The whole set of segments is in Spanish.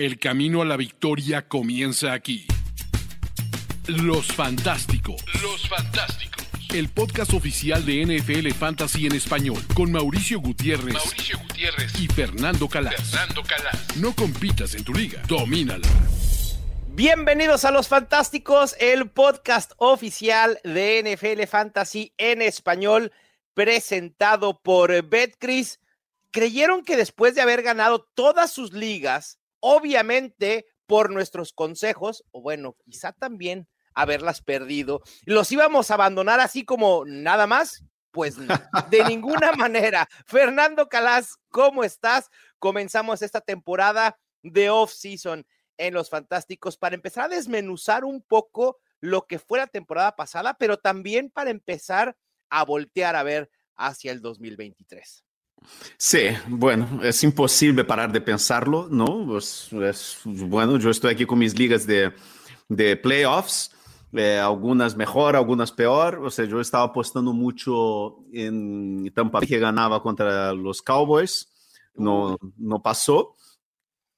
El camino a la victoria comienza aquí. Los Fantásticos. Los Fantásticos. El podcast oficial de NFL Fantasy en español con Mauricio Gutiérrez, Mauricio Gutiérrez y Fernando Calas. Fernando Calas. No compitas en tu liga, domínala. Bienvenidos a Los Fantásticos, el podcast oficial de NFL Fantasy en español, presentado por Betcris. Creyeron que después de haber ganado todas sus ligas, obviamente por nuestros consejos, o bueno, quizá también haberlas perdido, los íbamos a abandonar así como nada más. Pues de ninguna manera. Fernando Calas, ¿cómo estás? Comenzamos esta temporada de off-season en Los Fantásticos para empezar a desmenuzar un poco lo que fue la temporada pasada, pero también para empezar a voltear a ver hacia el 2023. Sí, bueno, es imposible parar de pensarlo, ¿no? Pues, es, bueno, yo estoy aquí con mis ligas de, de playoffs, eh, algunas mejor, algunas peor. O sea, yo estaba apostando mucho en Tampa que ganaba contra los Cowboys, no, no pasó.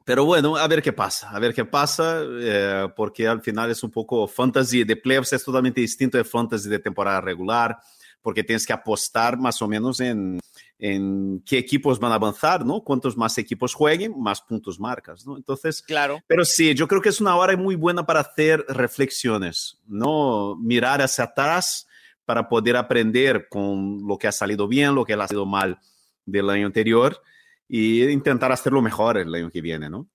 Pero bueno, a ver qué pasa, a ver qué pasa, eh, porque al final es un poco fantasy de playoffs, es totalmente distinto de fantasy de temporada regular, porque tienes que apostar más o menos en, en qué equipos van a avanzar, ¿no? Cuantos más equipos jueguen, más puntos marcas, ¿no? Entonces, claro. Pero sí, yo creo que es una hora muy buena para hacer reflexiones, ¿no? Mirar hacia atrás para poder aprender con lo que ha salido bien, lo que ha salido mal del año anterior y intentar hacerlo mejor el año que viene, ¿no?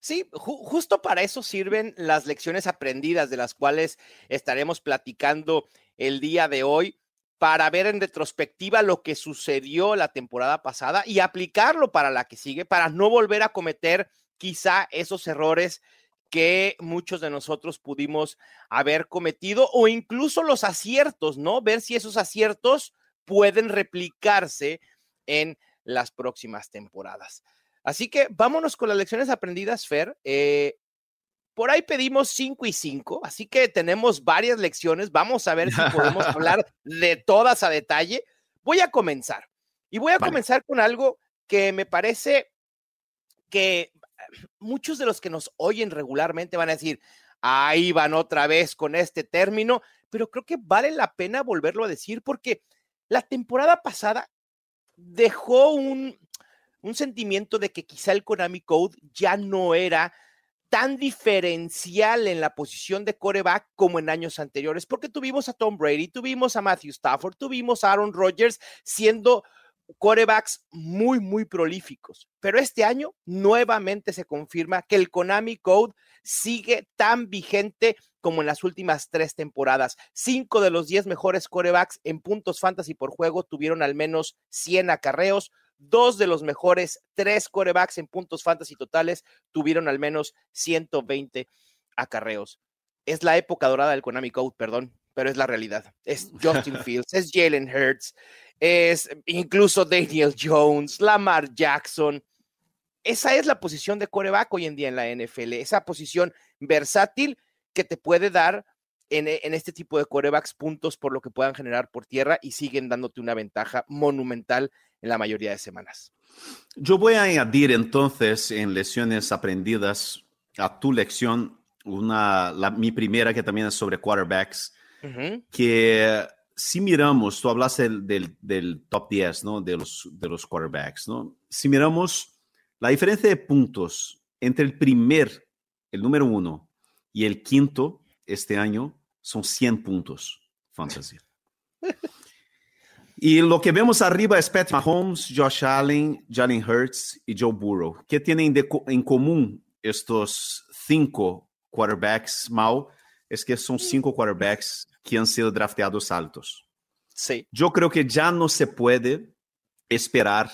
Sí, ju justo para eso sirven las lecciones aprendidas de las cuales estaremos platicando el día de hoy para ver en retrospectiva lo que sucedió la temporada pasada y aplicarlo para la que sigue, para no volver a cometer quizá esos errores que muchos de nosotros pudimos haber cometido o incluso los aciertos, ¿no? Ver si esos aciertos pueden replicarse en las próximas temporadas. Así que vámonos con las lecciones aprendidas, Fer. Eh, por ahí pedimos 5 y 5, así que tenemos varias lecciones. Vamos a ver si podemos hablar de todas a detalle. Voy a comenzar y voy a vale. comenzar con algo que me parece que muchos de los que nos oyen regularmente van a decir, ahí van otra vez con este término, pero creo que vale la pena volverlo a decir porque la temporada pasada dejó un, un sentimiento de que quizá el Konami Code ya no era tan diferencial en la posición de coreback como en años anteriores, porque tuvimos a Tom Brady, tuvimos a Matthew Stafford, tuvimos a Aaron Rodgers siendo corebacks muy, muy prolíficos. Pero este año nuevamente se confirma que el Konami Code sigue tan vigente como en las últimas tres temporadas. Cinco de los diez mejores corebacks en puntos fantasy por juego tuvieron al menos 100 acarreos. Dos de los mejores tres corebacks en puntos fantasy totales tuvieron al menos 120 acarreos. Es la época dorada del Konami Code, perdón, pero es la realidad. Es Justin Fields, es Jalen Hurts, es incluso Daniel Jones, Lamar Jackson. Esa es la posición de coreback hoy en día en la NFL, esa posición versátil que te puede dar en, en, este tipo de corebacks puntos por lo que puedan generar por tierra y siguen dándote una ventaja monumental en la mayoría de semanas. Yo voy a añadir entonces en lecciones aprendidas a tu lección una, la, mi primera que también es sobre quarterbacks, uh -huh. que si miramos, tú hablaste del, del, del, top 10, ¿no? De los, de los quarterbacks, ¿no? Si miramos la diferencia de puntos entre el primer, el número uno, y el quinto este año son 100 puntos fantasy. y lo que vemos arriba es Pat Mahomes, Josh Allen, Jalen Hurts y Joe Burrow. ¿Qué tienen de, en común estos cinco quarterbacks mal? Es que son cinco quarterbacks que han sido drafteados altos. Sí. Yo creo que ya no se puede esperar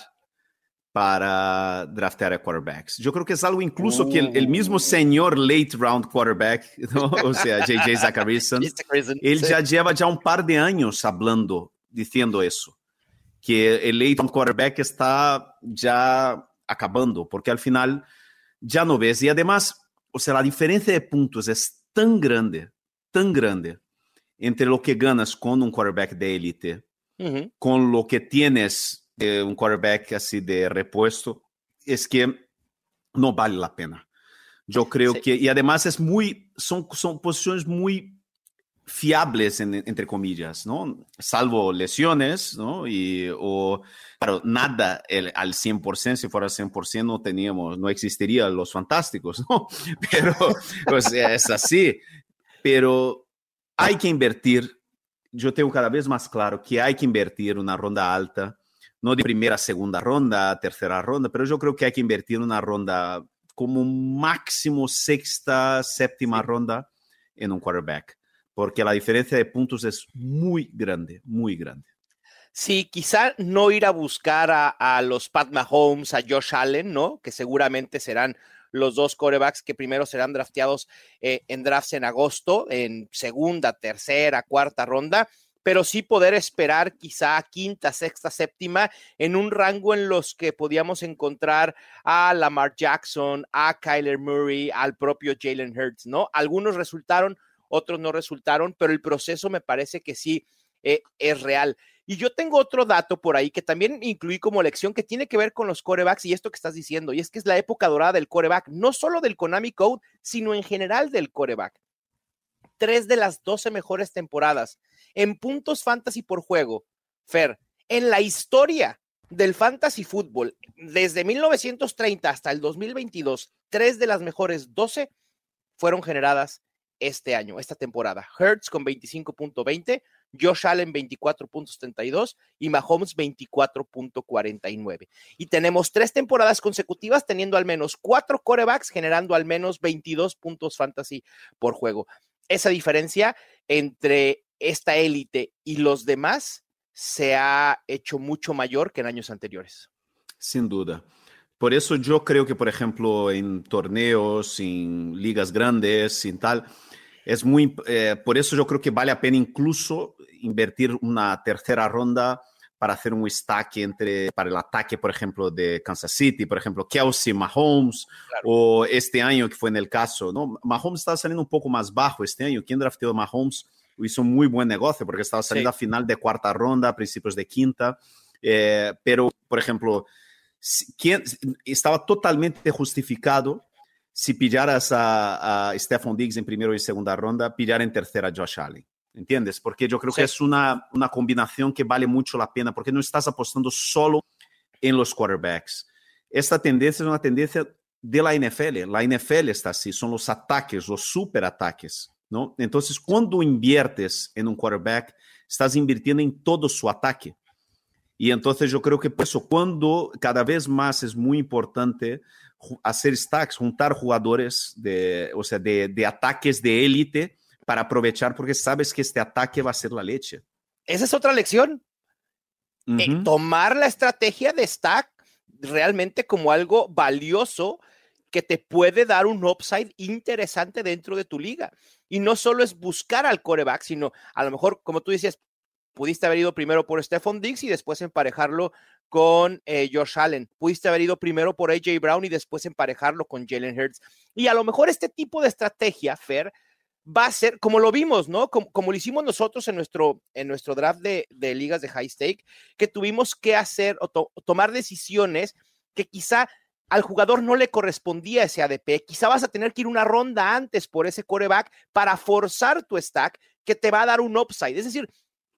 para draftear a quarterbacks. Yo creo que es algo incluso que el, el, mismo señor late round quarterback, ¿no? o sea, JJ Zacharyson, él ya lleva ya un par de años hablando, diciendo eso, que el late round quarterback está ya acabando, porque al final ya no ves. Y además, o sea, la diferencia de puntos es tan grande, tan grande, entre lo que ganas con un quarterback de élite, uh -huh. con lo que tienes eh, un quarterback así de repuesto, es que no vale la pena. Yo creo que, y además es muy, son, son posiciones muy fiables, entre comillas, ¿no? Salvo lesiones, ¿no? Y, o, claro, nada al 100%, si fuera 100% no teníamos, no existirían los fantásticos, ¿no? Pero, pues es así. Pero hay que invertir, yo tengo cada vez más claro que hay que invertir una ronda alta, no de primera, segunda ronda, tercera ronda, pero yo creo que hay que invertir una ronda como máximo sexta, séptima ronda en un quarterback porque la diferencia de puntos es muy grande, muy grande. Sí, quizá no ir a buscar a, los Pat Mahomes, a Josh Allen, ¿no? Que seguramente serán los dos corebacks que primero serán drafteados eh, en drafts en agosto, en segunda, tercera, cuarta ronda, pero sí poder esperar quizá quinta, sexta, séptima, en un rango en los que podíamos encontrar a Lamar Jackson, a Kyler Murray, al propio Jalen Hurts, ¿no? Algunos resultaron otros no resultaron, pero el proceso me parece que sí eh, es real. Y yo tengo otro dato por ahí que también incluí como lección que tiene que ver con los corebacks y esto que estás diciendo, y es que es la época dorada del coreback, no solo del Konami Code, sino en general del coreback. Tres de las doce mejores temporadas en puntos fantasy por juego, Fer, en la historia del fantasy fútbol, desde 1930 hasta el 2022, tres de las mejores doce fueron generadas este año, esta temporada. Hertz con 25.20, Josh Allen 24.72 y Mahomes 24.49. Y tenemos tres temporadas consecutivas teniendo al menos cuatro corebacks generando al menos 22 puntos fantasy por juego. Esa diferencia entre esta élite y los demás se ha hecho mucho mayor que en años anteriores. Sin duda. Por eso yo creo que, por ejemplo, en torneos, en ligas grandes, sin tal, es muy, eh, por eso yo creo que vale la pena incluso invertir una tercera ronda para hacer un stack entre, para el ataque, por ejemplo, de Kansas City, por ejemplo, Kelsey, Mahomes, o este año que fue en el caso, ¿no? Mahomes estaba saliendo un poco más bajo este año. Quien drafteó a Mahomes hizo un muy buen negocio porque estaba saliendo a final de cuarta ronda, principios de quinta. Eh, pero, por ejemplo, quien, estaba totalmente justificado si pillaras a, a Stephon Diggs en primera y segunda ronda, pillar en tercera a Josh Allen. ¿Entiendes? Porque yo creo que es una, una combinación que vale mucho la pena, porque no estás apostando solo en los quarterbacks. Esta tendencia es una tendencia de la NFL. La NFL está así, son los ataques, los superataques, ¿no? Entonces, cuando inviertes en un quarterback, estás invirtiendo en todo su ataque. Y entonces yo creo que por eso, cuando cada vez más es muy importante hacer stacks, juntar jugadores de, o sea, de, de ataques de élite para aprovechar porque sabes que este ataque va a ser la leche. Esa es otra lección. Eh, tomar la estrategia de stack realmente como algo valioso que te puede dar un upside interesante dentro de tu liga. Y no solo es buscar al coreback, sino a lo mejor, como tú decías, pudiste haber ido primero por Stephon Diggs y después emparejarlo con eh, Josh Allen. Pudiste haber ido primero por AJ Brown y después emparejarlo con Jalen Hurts. Y a lo mejor este tipo de estrategia, Fer, va a ser, como lo vimos, ¿no? Como, lo hicimos nosotros en nuestro, en nuestro draft de, ligas de high stake, que tuvimos que hacer o tomar decisiones que quizá al jugador no le correspondía ese ADP. Quizá vas a tener que ir una ronda antes por ese coreback para forzar tu stack que te va a dar un upside. Es decir,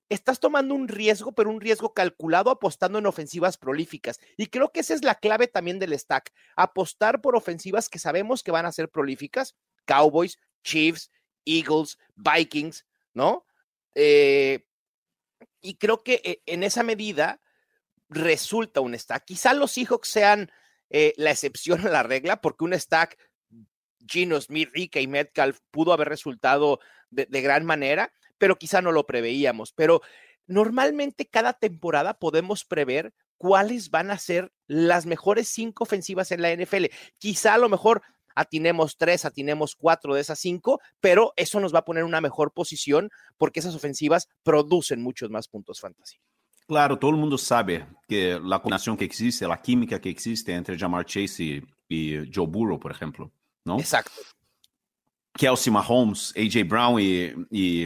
estás tomando un riesgo, pero un riesgo calculado apostando en ofensivas prolíficas. Y creo que esa es la clave también del stack, apostar por ofensivas que sabemos que van a ser prolíficas, Cowboys, Chiefs, Eagles, Vikings, ¿no? Eh, y creo que eh, en esa medida resulta un stack. Quizá los Seahawks sean eh, la excepción a la regla, porque un stack Gino Smith, Rika y Metcalf pudo haber resultado de gran manera, pero quizá no lo preveíamos. Pero normalmente cada temporada podemos prever cuáles van a ser las mejores cinco ofensivas en la NFL. Quizá a lo mejor atinemos tres, atinemos cuatro de esas cinco, pero eso nos va a poner en una mejor posición porque esas ofensivas producen muchos más puntos fantasy. Claro, todo el mundo sabe que la combinación que existe, la química que existe entre Jamar Chase y, Joe Burrow, por ejemplo, ¿no? Exacto. Kelsey Mahomes, AJ Brown y,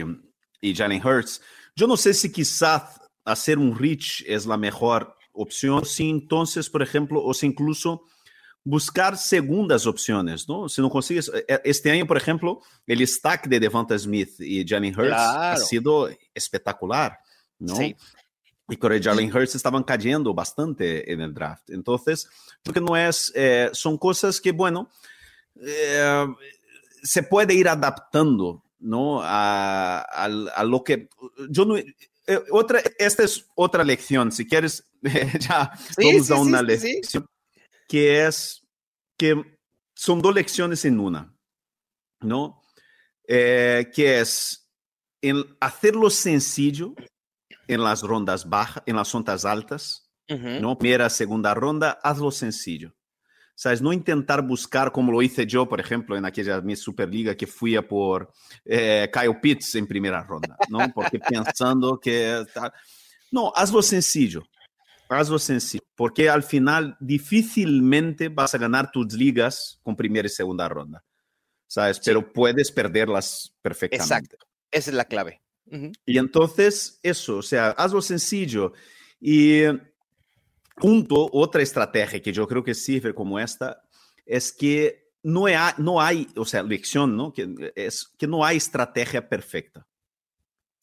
y Jalen Hurts. Yo no sé si quizás hacer un reach es la mejor opción, si entonces, por ejemplo, o si incluso buscar segundas opciones, ¿no? Si no consigues, eh, este año, por ejemplo, el stack de Devonta Smith y Jalen Hurts ha sido espectacular, ¿no? Sí. Y con Jalen Hurts estaban cayendo bastante en el draft. Entonces, porque no es, eh, son cosas que, bueno, eh, se puede ir adaptando, ¿no? A, a, lo que yo no, otra, esta es otra lección, si quieres, ya vamos a una lección que es que son dos lecciones en una, ¿no? Eh, que es en hacerlo sencillo en las rondas bajas, en las rondas altas, ¿no? Primera, segunda ronda, hazlo sencillo. ¿Sabes? No intentar buscar como lo hice yo, por ejemplo, en aquella mi Superliga que fui a por eh, Kyle Pitts en primera ronda, ¿no? Porque pensando que... No, hazlo sencillo. Hazlo sencillo, porque al final difícilmente vas a ganar tus ligas con primera y segunda ronda, ¿sabes? Pero puedes perderlas perfectamente. Exacto, esa es la clave. Y entonces, eso, o sea, hazlo sencillo. Y punto, otra estrategia que yo creo que sirve como esta, es que no hay, no hay o sea, lección, ¿no? Que, es que no hay estrategia perfecta.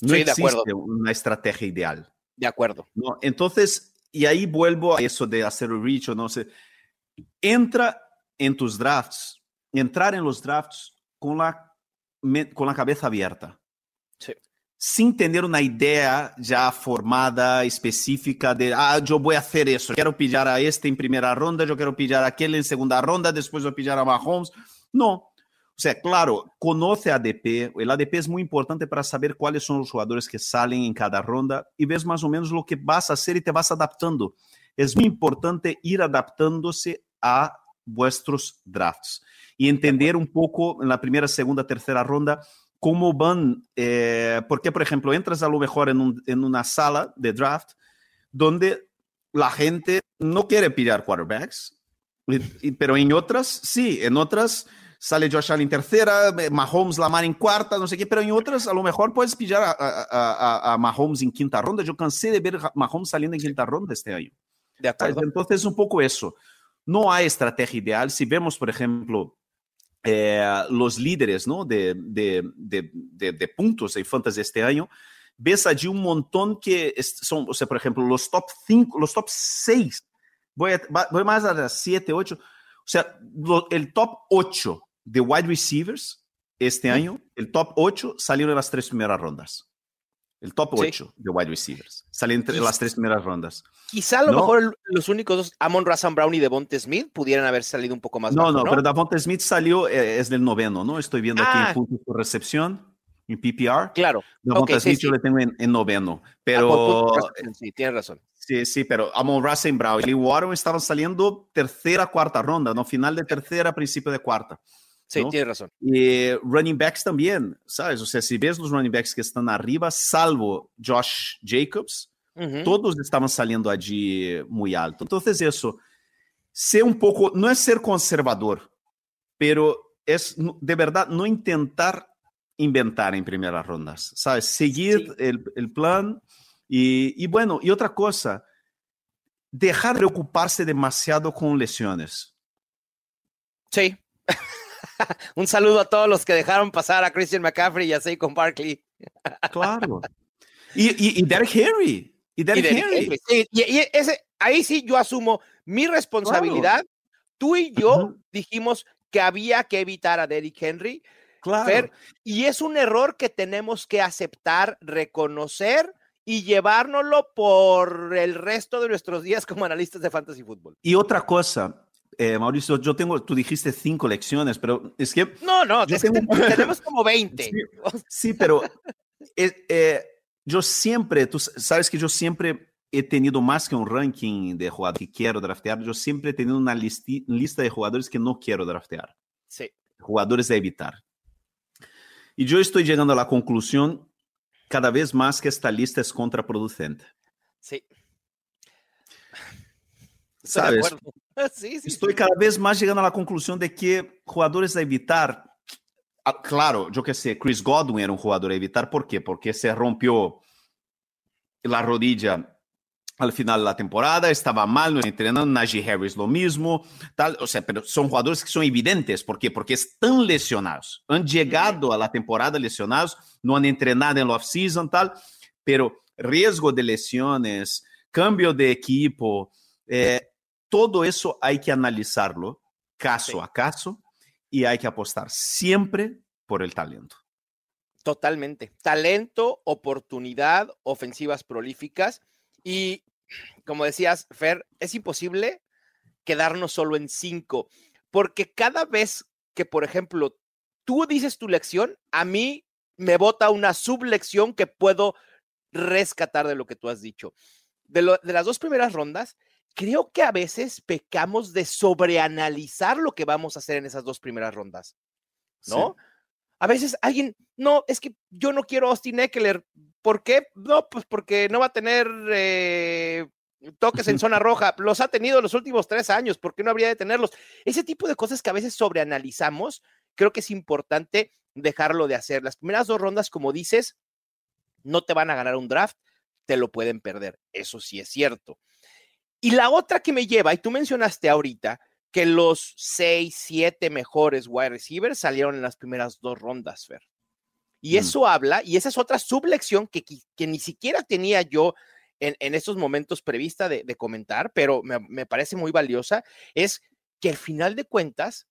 No existe de acuerdo. una estrategia ideal. De acuerdo. ¿no? Entonces, y ahí vuelvo a eso de hacer el reach o no sé. Entra en tus drafts, entrar en los drafts con la, con la cabeza abierta. Sí. Sin tener una idea ya formada, específica de, ah, yo voy a hacer eso, quiero pillar a este en primera ronda, yo quiero pillar a aquel en segunda ronda, después voy a pillar a Mahomes. No, o sea, claro, conoce ADP. El ADP es muy importante para saber cuáles son los jugadores que salen en cada ronda y ves más o menos lo que vas a hacer y te vas adaptando. Es muy importante ir adaptándose a vuestros drafts y entender un poco en la primera, segunda, tercera ronda cómo van, eh, porque por ejemplo entras a lo mejor en una sala de draft donde la gente no quiere pillar quarterbacks, pero en otras sí, en otras sale Josh Allen en tercera, Mahomes, Lamar en cuarta, no sé qué, pero en otras a lo mejor puedes pillar a, a, a, Mahomes en quinta ronda. Yo cansé de ver Mahomes saliendo en quinta ronda este año. De acuerdo. Entonces, un poco eso. No hay estrategia ideal. Si vemos, por ejemplo, eh, los líderes ¿no? de, de, de, de, puntos en fantasy este año, ves allí un montón que son, o sea, por ejemplo, los top 5, los top 6, voy, voy más a las 7, 8, o sea, lo, el top 8 de wide receivers este año, el top 8 salieron en las tres primeras rondas. El top 8 de wide receivers salieron en las tres primeras rondas. Quizá a lo mejor los únicos dos, Amon Razan Brown y Devonte Smith, pudieran haber salido un poco más No, bajo, no, pero Devonte Smith salió, eh, es del noveno, ¿no? Estoy viendo aquí en ah. puntos por recepción, en PPR. Claro. Devonte Smith yo le tengo en, noveno, pero... Ah, sí, tienes razón. Sí, sí, pero Amon Razan Brown y Lee Warren estaban saliendo tercera, cuarta ronda, ¿no? Final de tercera, principio de cuarta. Sí, tienes razón. Y running backs también, ¿sabes? O sea, si ves los running backs que están arriba, salvo Josh Jacobs, todos estaban saliendo allí muy alto. Entonces, eso, ser un poco, no es ser conservador, pero es de verdad no intentar inventar en primeras rondas, ¿sabes? Seguir el, el, plan y, y bueno, y otra cosa, dejar de preocuparse demasiado con lesiones. Sí, un saludo a todos los que dejaron pasar a Christian McCaffrey y a Saquon Barkley. claro. Y, y, Derek Henry. Y Derek, Henry. y, ese, ahí sí yo asumo mi responsabilidad. Tú y yo dijimos que había que evitar a Derek Henry. Claro. y es un error que tenemos que aceptar, reconocer y llevárnoslo por el resto de nuestros días como analistas de fantasy fútbol. Y otra cosa, eh, Mauricio, yo tengo, tú dijiste cinco lecciones, pero es que... No, no, tenemos como 20. Sí, pero eh, eh, yo siempre, tú sabes que yo siempre he tenido más que un ranking de jugadores que quiero draftear, yo siempre he tenido una lista de jugadores que no quiero draftear. Sí. Jugadores a evitar. Y yo estoy llegando a la conclusión cada vez más que esta lista es contraproducente. Sí. ¿Sabes? Estoy cada vez más llegando a la conclusión de que jugadores a evitar, claro, yo que sé, Chris Godwin era un jugador a evitar, ¿por qué? Porque se rompió la rodilla al final de la temporada, estaba mal, no entrenando, Najee Harris lo mismo, tal, o sea, pero son jugadores que son evidentes, ¿por qué? Porque están lesionados, han llegado a la temporada lesionados, no han entrenado en la off-season, tal, pero riesgo de lesiones, cambio de equipo, eh, todo eso hay que analizarlo caso a caso y hay que apostar siempre por el talento. Totalmente. Talento, oportunidad, ofensivas prolíficas y, como decías, Fer, es imposible quedarnos solo en cinco, porque cada vez que, por ejemplo, tú dices tu lección, a mí me bota una sublección que puedo rescatar de lo que tú has dicho. De, de las dos primeras rondas, creo que a veces pecamos de sobreanalizar lo que vamos a hacer en esas dos primeras rondas, ¿no? A veces alguien, no, es que yo no quiero Austin Eckler. ¿Por qué? No, pues porque no va a tener eh, toques en zona roja. Los ha tenido los últimos tres años. ¿Por qué no habría de tenerlos? Ese tipo de cosas que a veces sobreanalizamos, creo que es importante dejarlo de hacer. Las primeras dos rondas, como dices, no te van a ganar un draft, te lo pueden perder. Eso sí es cierto. Y la otra que me lleva, y tú mencionaste ahorita, que los seis, siete mejores wide receivers salieron en las primeras dos rondas, Fer. Y mm. eso habla, y esa es otra sublección que, que ni siquiera tenía yo en, en estos momentos prevista de, de comentar, pero me, me, parece muy valiosa, es que al final de cuentas,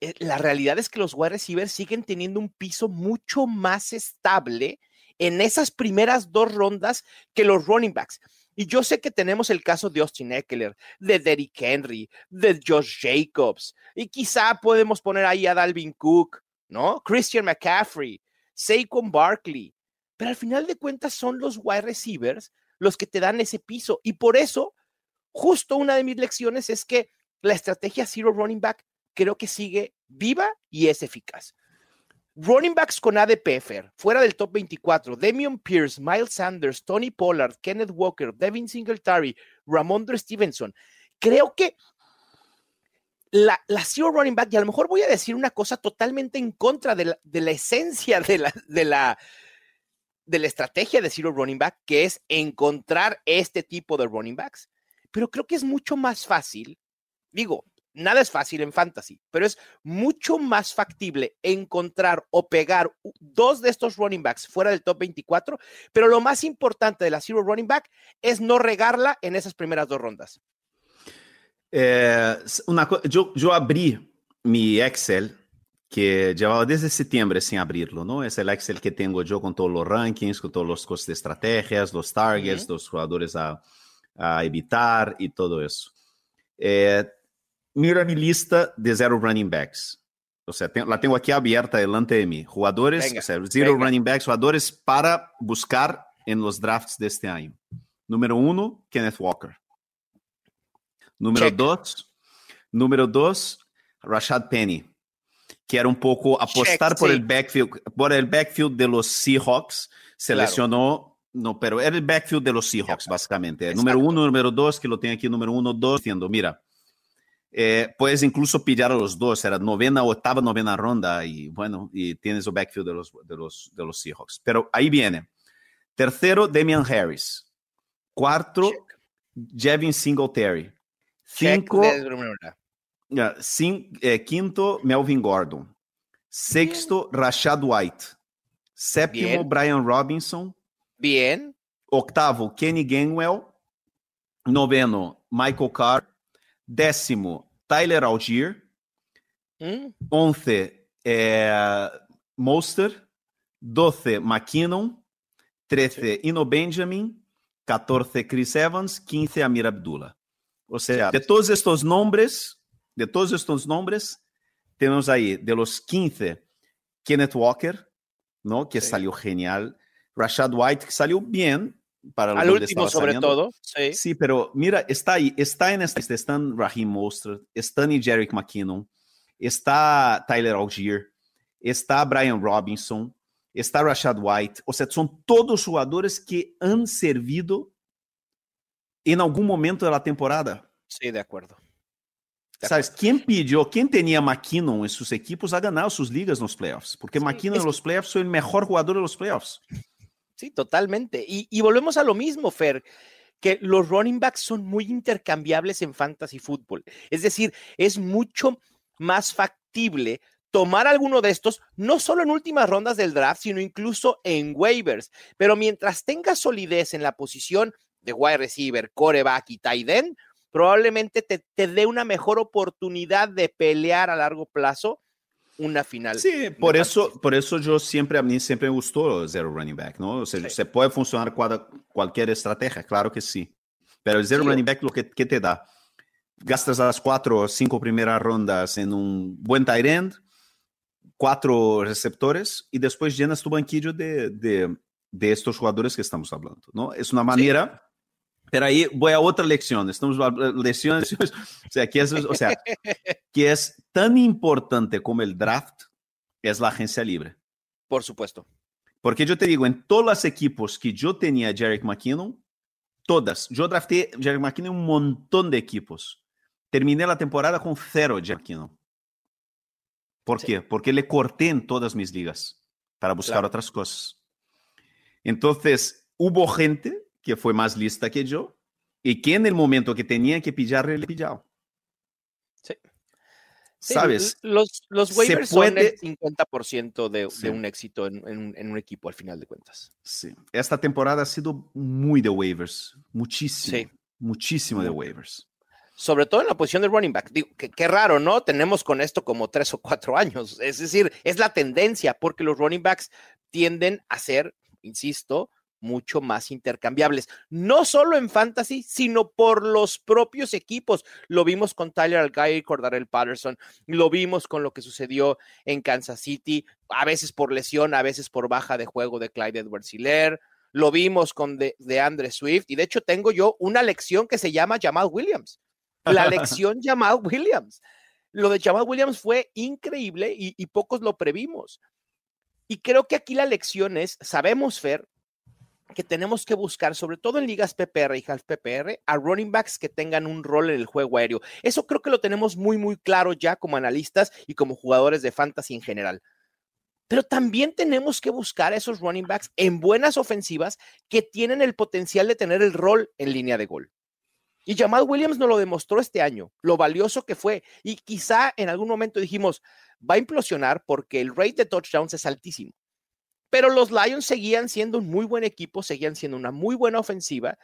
eh, la realidad es que los wide receivers siguen teniendo un piso mucho más estable en esas primeras dos rondas que los running backs. Y yo sé que tenemos el caso de Austin Eckler, de Derrick Henry, de Josh Jacobs, y quizá podemos poner ahí a Dalvin Cook, ¿no? Christian McCaffrey, Saquon Barkley. Pero al final de cuentas son los wide receivers los que te dan ese piso. Y por eso, justo una de mis lecciones es que la estrategia Zero Running Back creo que sigue viva y es eficaz. Running backs con ADP, Fer, fuera del top 24, Damian Pierce, Miles Sanders, Tony Pollard, Kenneth Walker, Devin Singletary, Ramondre Stevenson. Creo que la, la zero running back, y a lo mejor voy a decir una cosa totalmente en contra de la, de la esencia de la, de, la, de la estrategia de zero running back, que es encontrar este tipo de running backs. Pero creo que es mucho más fácil, digo, nada es fácil en fantasy, pero es mucho más factible encontrar o pegar dos de estos running backs fuera del top 24, pero lo más importante de la zero running back es no regarla en esas primeras dos rondas. Eh, yo, yo abrí mi Excel que llevaba desde septiembre sin abrirlo, ¿no? Es el Excel que tengo yo con todos los rankings, con todos los costes de estrategias, los targets, uh -huh. los jugadores a, a, evitar y todo eso. Eh, mira mi lista de zero running backs. O sea, tengo, la tengo aquí abierta delante de mí. Jugadores, venga, o sea, zero venga. running backs, jugadores para buscar en los drafts de este año. Número uno, Kenneth Walker. Número Check. dos, número dos, Rashad Penny, que era un poco apostar Check, por sí. el backfield, por el backfield de los Seahawks. Se claro. lesionó, no, pero era el backfield de los Seahawks, básicamente. Exacto. Número uno, número dos, que lo tengo aquí, número uno, dos, diciendo, mira, eh, puedes incluso pillar a los dos, era novena, octava, novena ronda y bueno, y tienes el backfield de los, de los, de los Seahawks. Pero ahí viene. Tercero, Damian Harris. Cuarto. Jevin Singletary. Cinco, yeah, cin, eh, quinto, Melvin Gordon. Sexto, Bien. Rashad White. Séptimo, Bien. Brian Robinson. Bien. Octavo, Kenny Gainwell. Noveno, Michael Carr. Décimo, Tyler Algier. Hum. Once, é, Monster. Doce, McKinnon. Trece, Ino Benjamin. 14, Chris Evans. 15, Amir Abdullah. O sea, de todos estos nombres, de todos estos nombres, tenemos ahí de los 15, Kenneth Walker, ¿no? Que sí. salió genial. Rashad White, que salió bien, para Al último, sobre saliendo. todo. Sí. sí. pero mira, está ahí, está en esta, están Raheem Mostert, están y Jerick McKinnon, está Tyler Algier, está Brian Robinson, está Rashad White, o sea, son todos jugadores que han servido en algún momento de la temporada. Sí, de acuerdo. De ¿Sabes? ¿Quién pidió, quién tenía McKinnon en sus equipos a ganar sus ligas en los playoffs? Porque sí, McKinnon es... en los playoffs fue el mejor jugador de los playoffs. Sí, totalmente. Y, volvemos a lo mismo, Fer. que los running backs son muy intercambiables en fantasy fútbol. Es decir, es mucho más factible tomar alguno de estos, no solo en últimas rondas del draft, sino incluso en waivers. Pero mientras tenga solidez en la posición de wide receiver, coreback y tight end, probablemente te, te dé una mejor oportunidad de pelear a largo plazo una final. Sí, por eso, por eso yo siempre, a mí siempre me gustó zero running back, ¿no? O sea, sí. se puede funcionar cualquier estrategia, claro que sí. Pero el zero sí. running back lo que, que, te da, gastas las cuatro o cinco primeras rondas en un buen tight end, cuatro receptores y después llenas tu banquillo de, de, de estos jugadores que estamos hablando, ¿no? Es una manera... Pero ahí voy a otra lección. Estamos lecciones, o sea, que es, o sea, que es tan importante como el draft es la agencia libre. Por supuesto. Porque yo te digo, en todos los equipos que yo tenía Jarek McKinnon, todas, yo drafté Jarek McKinnon un montón de equipos. Terminé la temporada con cero Jarek McKinnon. ¿Por sí. qué? Porque le corté en todas mis ligas para buscar claro. otras cosas. Entonces, hubo gente que fue más lista que yo y que en el momento que tenía que pillar, le pillaba. Sí. sí. ¿Sabes? Los, los waivers puede... son el 50% de, sí. de, un éxito en, en, en, un equipo al final de cuentas. Sí. Esta temporada ha sido muy de waivers. Muchísimo. Sí. Muchísimo de waivers. Sobre todo en la posición de running back. Digo, que, qué raro, ¿no? Tenemos con esto como tres o cuatro años. Es decir, es la tendencia porque los running backs tienden a ser, insisto, mucho más intercambiables, no solo en fantasy, sino por los propios equipos. Lo vimos con Tyler Algair y Cordarel Patterson, lo vimos con lo que sucedió en Kansas City, a veces por lesión, a veces por baja de juego de Clyde Edwards Hiller, lo vimos con de, de Andre Swift, y de hecho tengo yo una lección que se llama Jamal Williams, la lección Jamal Williams. Lo de Jamal Williams fue increíble y, y pocos lo previmos. Y creo que aquí la lección es, sabemos, Fer, que tenemos que buscar, sobre todo en ligas PPR y half PPR, a running backs que tengan un rol en el juego aéreo. Eso creo que lo tenemos muy, muy claro ya como analistas y como jugadores de fantasy en general. Pero también tenemos que buscar a esos running backs en buenas ofensivas que tienen el potencial de tener el rol en línea de gol. Y Jamal Williams nos lo demostró este año, lo valioso que fue. Y quizá en algún momento dijimos, va a implosionar porque el rate de touchdowns es altísimo. Pero los Lions seguían siendo un muy buen equipo, seguían siendo una muy buena ofensiva.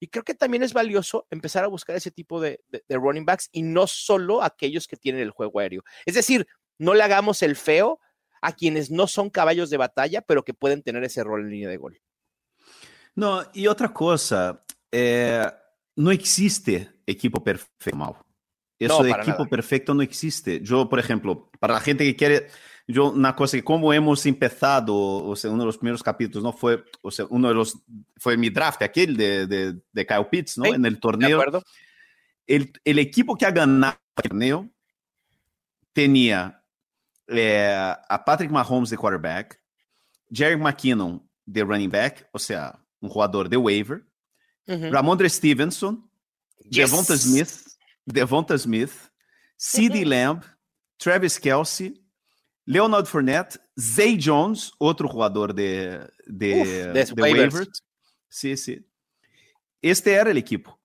Y creo que también es valioso empezar a buscar ese tipo de, de, de, running backs y no solo aquellos que tienen el juego aéreo. Es decir, no le hagamos el feo a quienes no son caballos de batalla, pero que pueden tener ese rol en línea de gol. No, y otra cosa, eh, no existe equipo perfecto. Eso no, de equipo nada. perfecto no existe. Yo, por ejemplo, para la gente que quiere yo una cosa que como hemos empezado, o sea, uno de los primeros capítulos, ¿no? Fue, o sea, uno de los, fue mi draft, aquel de, de, de Kyle Pitts, ¿no? Sí, en el torneo. El, el, equipo que ha ganado el torneo tenía eh, a Patrick Mahomes de quarterback, Jerry McKinnon de running back, o sea, un jugador de waiver, uh -huh. Ramondre Stevenson, yes. Devonta Smith, Devonta Smith, CeeDee uh -huh. Lamb, Travis Kelsey, Leonard Fournette, Zay Jones, outro jogador de, de, Uf, de waivers. Sí, sí. Este era el equipo,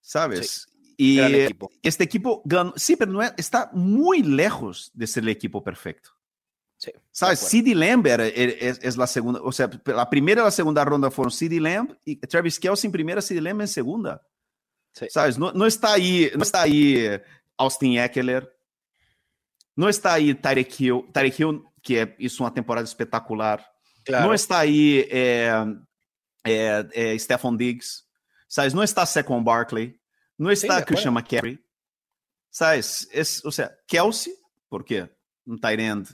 ¿sabes? Sí, y equipo. este equipo ganó, sí, pero no es, está muy lejos de ser el equipo perfecto. Sí, ¿Sabes? CD Lamb era, es, es, la segunda, o sea, la primera y la segunda ronda fueron CD Lamb y Travis Kelce en primera, CD Lamb en segunda. Sí. ¿Sabes? No, no, está ahí, no está ahí eh, Austin Eckler, não está aí Tarek Hill, Tarek Hill que é isso uma temporada espetacular. Claro. Não está aí é, é, é, Stephon Diggs, sabes? Não está Saquon Barkley, não está Sim, Christian bueno. McCaffrey, sabes? Es, o sea, Kelsey, porque um tight end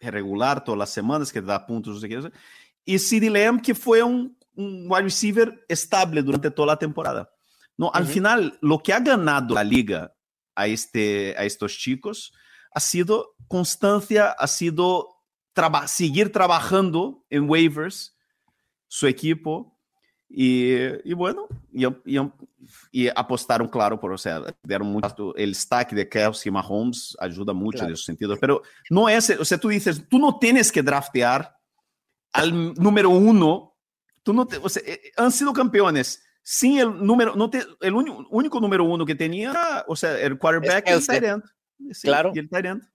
regular todas as semanas que dá pontos, o e CeeDee Lamb que foi um, um wide receiver estable durante toda a temporada. No, al uh -huh. final, lo que ha ganado la liga a, este, a estos chicos ha sido constancia, ha sido traba seguir trabajando en waivers, su equipo, y, y bueno, y, y, y, apostaron, claro, por, o sea, deram mucho, el stack de Kelsey y Mahomes ayuda mucho claro. en ese sentido, pero no es, o sea, tú dices, tú no tienes que draftear al número uno, tú no te, o sea, han sido campeones sin el número, te, el único, único número uno que tenía, o sea, el quarterback el tight end. Sí, claro. Y el tight end.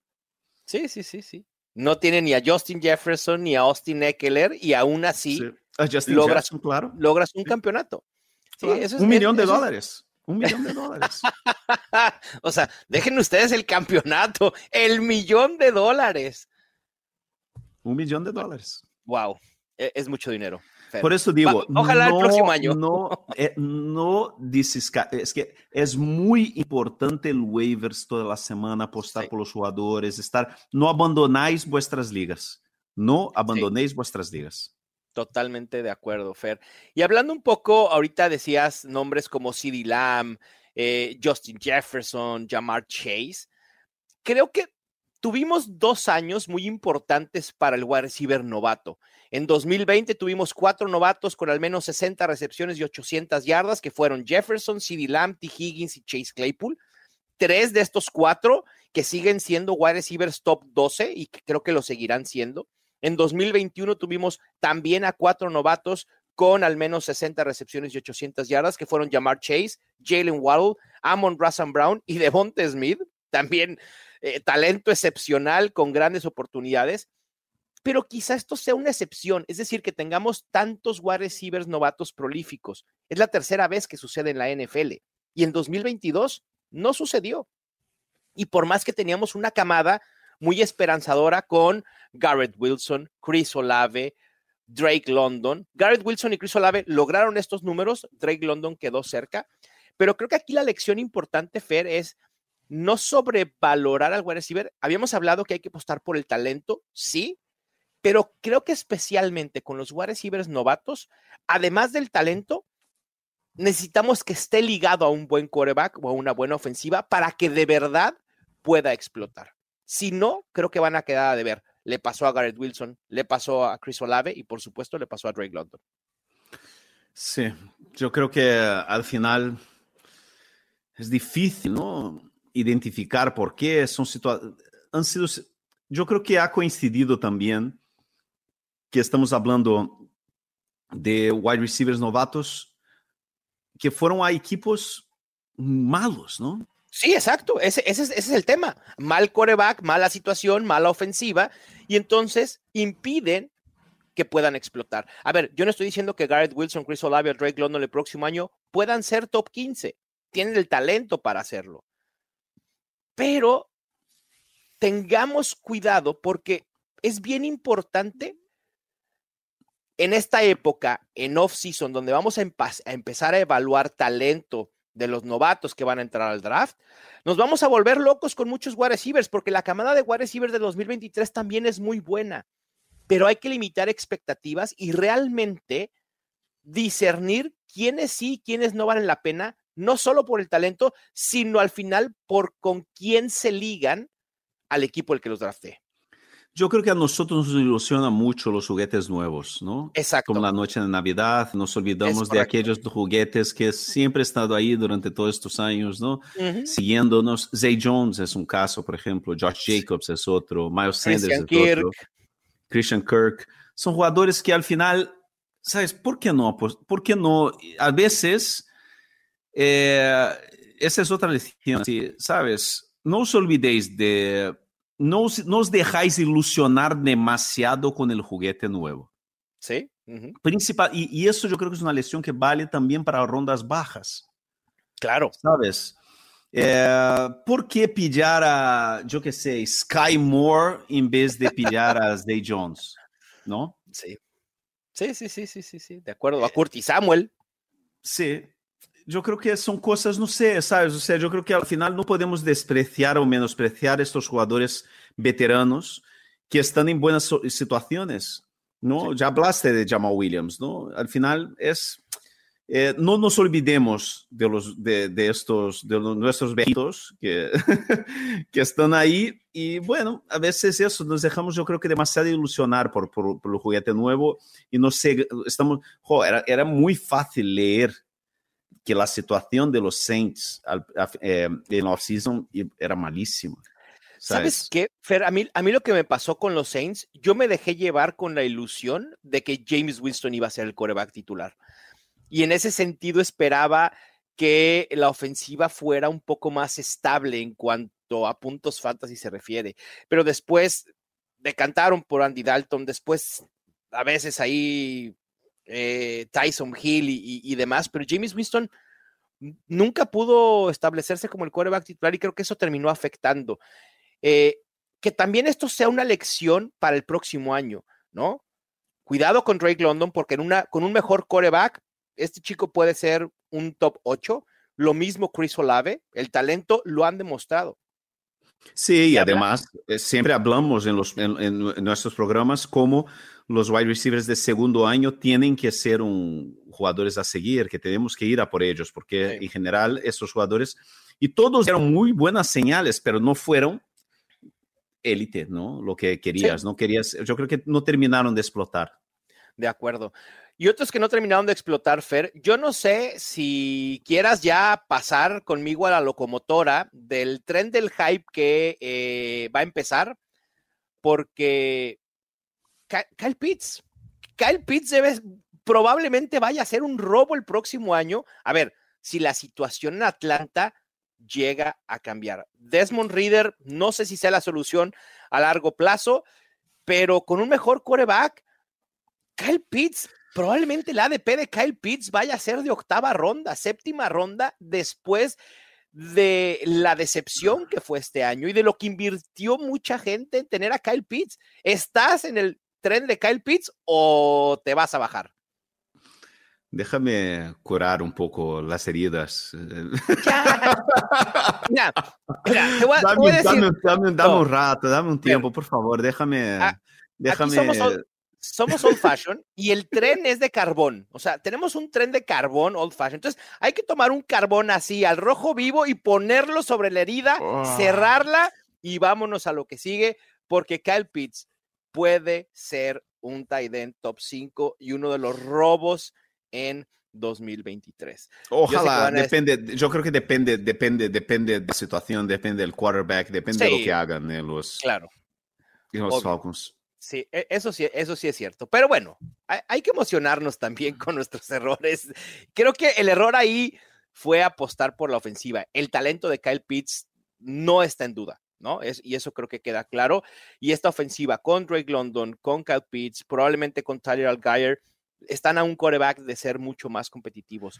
Sí, sí, sí, sí. No tiene ni a Justin Jefferson ni a Austin Eckler y aún así logras, claro. logras un campeonato. Sí, eso es, un millón de dólares. Un millón de dólares. o sea, dejen ustedes el campeonato, el millón de dólares. Un millón de dólares. Wow, e, es mucho dinero. Por eso digo, ojalá el próximo año. No, eh, no dices, es que es muy importante el waivers toda la semana, apostar por los jugadores, estar, no abandonáis vuestras ligas, no abandonéis vuestras ligas. Totalmente de acuerdo, Fer. Y hablando un poco, ahorita decías nombres como CeeDee Lamb, eh, Justin Jefferson, Jamar Chase. Creo que tuvimos dos años muy importantes para el wide receiver novato. En 2020 tuvimos cuatro novatos con al menos 60 recepciones y 800 yardas, que fueron Jefferson, CeeDee Lamb, T. Higgins y Chase Claypool. Tres de estos cuatro que siguen siendo wide receivers top 12 y creo que lo seguirán siendo. En 2021 tuvimos también a cuatro novatos con al menos 60 recepciones y 800 yardas, que fueron Jamar Chase, Jalen Waddle, Amon Russell Brown y Devonte Smith, también eh, talento excepcional con grandes oportunidades. Pero quizá esto sea una excepción, es decir, que tengamos tantos wide receivers novatos prolíficos. Es la tercera vez que sucede en la NFL y en 2022 no sucedió. Y por más que teníamos una camada muy esperanzadora con Garrett Wilson, Chris Olave, Drake London. Garrett Wilson y Chris Olave lograron estos números, Drake London quedó cerca, pero creo que aquí la lección importante, Fer, es no sobrevalorar al wide receiver. Habíamos hablado que hay que apostar por el talento, sí, pero creo que especialmente con los wide receivers novatos, además del talento, necesitamos que esté ligado a un buen quarterback o a una buena ofensiva para que de verdad pueda explotar. Si no, creo que van a quedar a deber. Le pasó a Garrett Wilson, le pasó a Chris Olave y por supuesto le pasó a Drake London. Sí, yo creo que al final es difícil, ¿no? Identificar por qué son situaciones. Han sido. Yo creo que ha coincidido también que estamos hablando de wide receivers novatos que fueron a equipos malos, ¿no? Sí, exacto. Ese, es el tema. Mal coreback, mala situación, mala ofensiva, y entonces impiden que puedan explotar. A ver, yo no estoy diciendo que Garrett Wilson, Chris Olave Drake London el próximo año puedan ser top 15. Tienen el talento para hacerlo. Pero tengamos cuidado porque es bien importante en esta época, en off-season, donde vamos a, a empezar a evaluar talento, de los novatos que van a entrar al draft, nos vamos a volver locos con muchos wide receivers, porque la camada de wide receivers de 2023 también es muy buena, pero hay que limitar expectativas y realmente discernir quiénes sí, quiénes no valen la pena, no solo por el talento, sino al final por con quién se ligan al equipo el que los drafte. Yo creo que a nosotros nos ilusiona mucho los juguetes nuevos, ¿no? Exacto. Como la noche de Navidad, nos olvidamos de aquellos juguetes que siempre han estado ahí durante todos estos años, ¿no? Siguiéndonos. Zay Jones es un caso, por ejemplo, Josh Jacobs es otro, Miles Sanders es otro, Christian Kirk. Son jugadores que al final, ¿sabes? ¿Por qué no? ¿Por qué no? A veces, eh, esa es otra lección, ¿sabes? No os olvidéis de no, os dejáis ilusionar demasiado con el juguete nuevo. Sí. Principal, y, eso yo creo que es una lección que vale también para rondas bajas. Claro. ¿Sabes? Eh, ¿Por qué pillar a, yo qué sé, Sky Moore en vez de pillar a Zay Jones? ¿No? Sí. Sí, sí, sí, sí, sí, sí. De acuerdo. A Curtis Samuel. Sí, yo creo que son cosas, no sé, ¿sabes? O sea, yo creo que al final no podemos despreciar o menospreciar estos jugadores veteranos que están en buenas situaciones, ¿no? Ya hablaste de Jamal Williams, ¿no? Al final es... Eh, no nos olvidemos de, los, de, de estos, de nuestros viejitos que, que están ahí y bueno, a veces eso, nos dejamos yo creo que demasiado ilusionar por, por, por el juguete nuevo y no sé, estamos, jo, era, era muy fácil leer que la situación de los Saints eh, en off-season era malísima. ¿Sabes? qué, Fer? A mí, a mí lo que me pasó con los Saints, yo me dejé llevar con la ilusión de que James Winston iba a ser el coreback titular. y en ese sentido esperaba que la ofensiva fuera un poco más estable en cuanto a puntos fantasy se refiere. Pero después decantaron por Andy Dalton, después a veces ahí eh, Tyson Hill y, demás, pero James Winston nunca pudo establecerse como el quarterback titular y creo que eso terminó afectando. Eh, que también esto sea una lección para el próximo año, ¿no? Cuidado con Drake London porque con un mejor quarterback, este chico puede ser un top 8. Lo mismo Chris Olave, el talento lo han demostrado. Sí, y además eh, siempre hablamos en, los, en, nuestros programas cómo los wide receivers de segundo año tienen que ser un, jugadores a seguir, que tenemos que ir a por ellos, porque en general estos jugadores, y todos eran muy buenas señales, pero no fueron élite, ¿no? Lo que querías, no querías, yo creo que no terminaron de explotar. De acuerdo. Y otros que no terminaron de explotar, Fer, yo no sé si quieras ya pasar conmigo a la locomotora del tren del hype que eh, va a empezar, porque Kyle Pitts, Kyle Pitts debe, probablemente vaya a ser un robo el próximo año. A ver, si la situación en Atlanta llega a cambiar. Desmond Reader, no sé si sea la solución a largo plazo, pero con un mejor coreback, Kyle Pitts, probablemente el ADP de Kyle Pitts vaya a ser de octava ronda, séptima ronda, después de la decepción que fue este año y de lo que invirtió mucha gente en tener a Kyle Pitts. ¿Estás en el tren de Kyle Pitts o te vas a bajar? Déjame curar un poco las heridas. Mira, te voy, a, decir. Dame, un rato, dame un tiempo, por favor, déjame. déjame... Somos, old, fashion y el tren es de carbón. O sea, tenemos un tren de carbón old fashion. Entonces, hay que tomar un carbón así, al rojo vivo, y ponerlo sobre la herida, cerrarla y vámonos a lo que sigue, porque Kyle Pitts puede ser un tight end top 5 y uno de los robos en 2023. Ojalá, yo depende, yo creo que depende, depende, depende de la situación, depende del quarterback, depende de lo que hagan eh, los, claro. los Falcons. Sí, e, eso sí, eso sí es cierto. Pero bueno, hay, que emocionarnos también con nuestros errores. Creo que el error ahí fue apostar por la ofensiva. El talento de Kyle Pitts no está en duda. ¿no? Es, y eso creo que queda claro. Y esta ofensiva con Drake London, con Kyle Pitts, probablemente con Tyler Algier, están a un coreback de ser mucho más competitivos.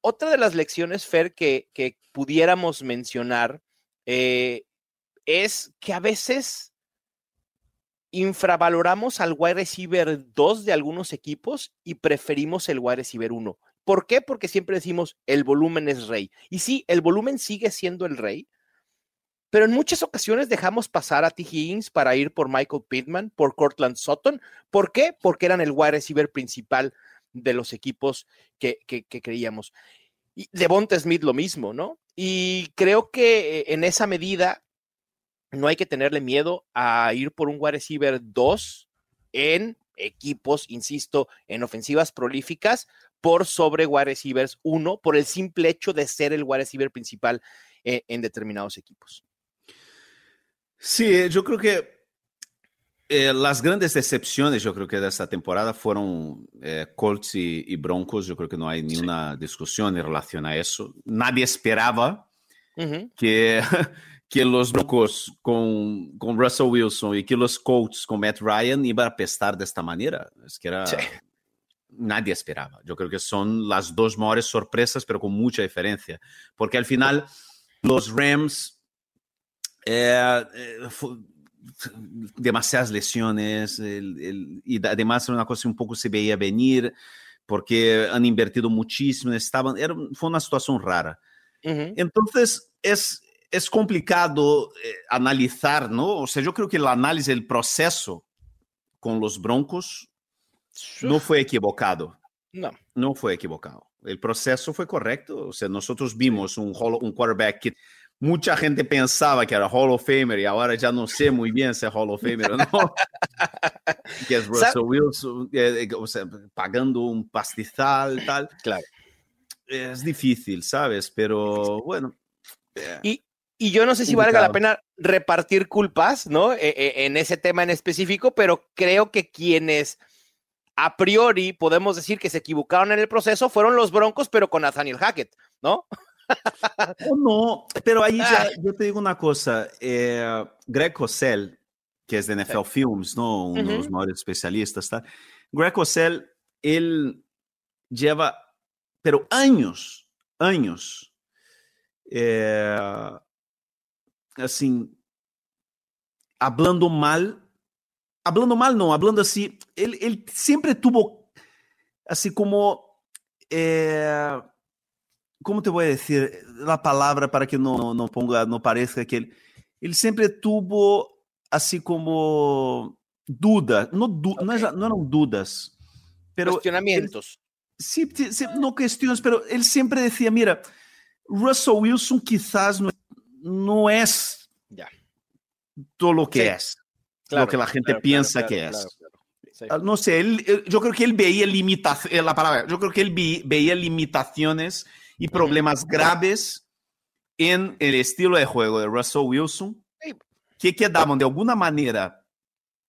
Otra de las lecciones, Fer, que, pudiéramos mencionar eh, es que a veces infravaloramos al wide receiver 2 de algunos equipos y preferimos el wide receiver 1. ¿Por qué? Porque siempre decimos el volumen es rey. Y sí, el volumen sigue siendo el rey, pero en muchas ocasiones dejamos pasar a T. Higgins para ir por Michael Pittman, por Cortland Sutton. ¿Por qué? Porque eran el wide receiver principal de los equipos que, creíamos. Y Devonta Smith lo mismo, ¿no? Y creo que eh, en esa medida no hay que tenerle miedo a ir por un wide receiver 2 en equipos, insisto, en ofensivas prolíficas por sobre wide receivers 1 por el simple hecho de ser el wide receiver principal eh, en determinados equipos. Sí, yo creo que eh, las grandes decepciones, yo creo que de esta temporada fueron eh, Colts y, Broncos. Yo creo que no hay ni una discusión en relación a eso. Nadie esperaba que, que los Broncos con, con Russell Wilson y que los Colts con Matt Ryan iban a pestar de esta manera. Es que era... Nadie esperaba. Yo creo que son las dos mayores sorpresas, pero con mucha diferencia. Porque al final los Rams eh, eh, demasiadas lesiones y además era una cosa que un poco se veía venir porque han invertido muchísimo, estaban, era, fue una situación rara. Entonces es, es complicado eh, analizar, ¿no? O sea, yo creo que el análisis del proceso con los Broncos no fue equivocado. No. No fue equivocado. El proceso fue correcto. O sea, nosotros vimos un, un quarterback que mucha gente pensaba que era Hall of Famer y ahora ya no sé muy bien si es Hall of Famer o no. que es Russell Wilson, eh, o sea, pagando un pastizal tal. Claro. Es difícil, ¿sabes? Pero bueno. Eh, y, y yo no sé si valga la pena repartir culpas, ¿no? E, e, en ese tema en específico, pero creo que quienes a priori podemos decir que se equivocaron en el proceso fueron los Broncos, pero con Nathaniel Hackett, ¿no? oh, no, pero ahí ya, yo te digo una cosa, eh, Greg Cosell, que es de NFL sí. Films, ¿no? Uno uh -huh. de los mejores especialistas, ¿tá? Greg Cosell, él lleva, pero años, años, eh, assim, hablando mal, hablando mal não, hablando assim, ele, ele sempre tuvo, assim como, eh, como te vou dizer a palavra para que não, não ponga, não pareça que ele, ele sempre tuvo, assim como, duda, não, du, okay. não, não eram dudas, pero Cuestionamientos. Ele, sí, sí, no cuestiones, pero él siempre decía, mira, Russell Wilson quizás no, no es ya. todo lo que Sí. es, Claro, lo que la gente claro, piensa claro, que es. Sí. Ah, No sé, él, él- yo creo que él veía limitaciones, la palabra, yo creo que él veía limitaciones y problemas graves en el estilo de juego de Russell Wilson que quedaban de alguna manera